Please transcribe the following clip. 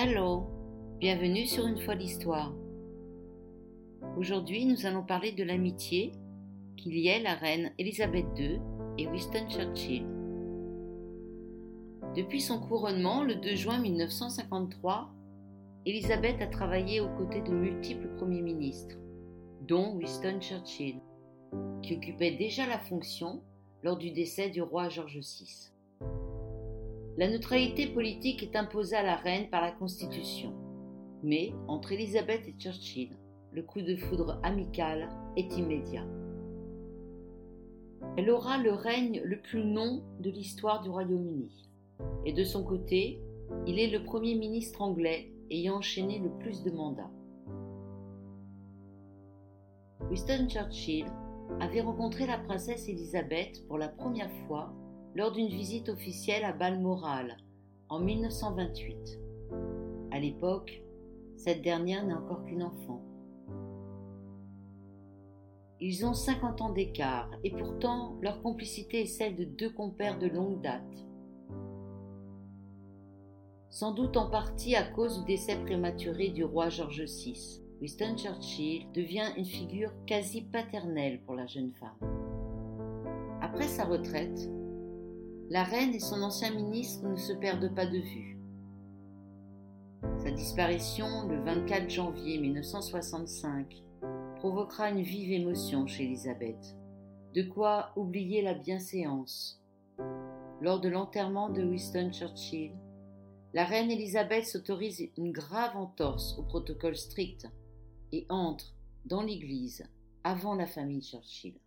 Hello, bienvenue sur une fois l'histoire. Aujourd'hui, nous allons parler de l'amitié qui liait la reine Elisabeth II et Winston Churchill. Depuis son couronnement le 2 juin 1953, Elisabeth a travaillé aux côtés de multiples premiers ministres, dont Winston Churchill, qui occupait déjà la fonction lors du décès du roi George VI. La neutralité politique est imposée à la reine par la Constitution, mais entre Elisabeth et Churchill, le coup de foudre amical est immédiat. Elle aura le règne le plus long de l'histoire du Royaume-Uni, et de son côté, il est le Premier ministre anglais ayant enchaîné le plus de mandats. Winston Churchill avait rencontré la princesse Elisabeth pour la première fois lors d'une visite officielle à Balmoral en 1928. À l'époque, cette dernière n'est encore qu'une enfant. Ils ont 50 ans d'écart et pourtant leur complicité est celle de deux compères de longue date. Sans doute en partie à cause du décès prématuré du roi George VI, Winston Churchill devient une figure quasi paternelle pour la jeune femme. Après sa retraite, la reine et son ancien ministre ne se perdent pas de vue. Sa disparition le 24 janvier 1965 provoquera une vive émotion chez Elisabeth, de quoi oublier la bienséance. Lors de l'enterrement de Winston Churchill, la reine Elisabeth s'autorise une grave entorse au protocole strict et entre dans l'église avant la famille Churchill.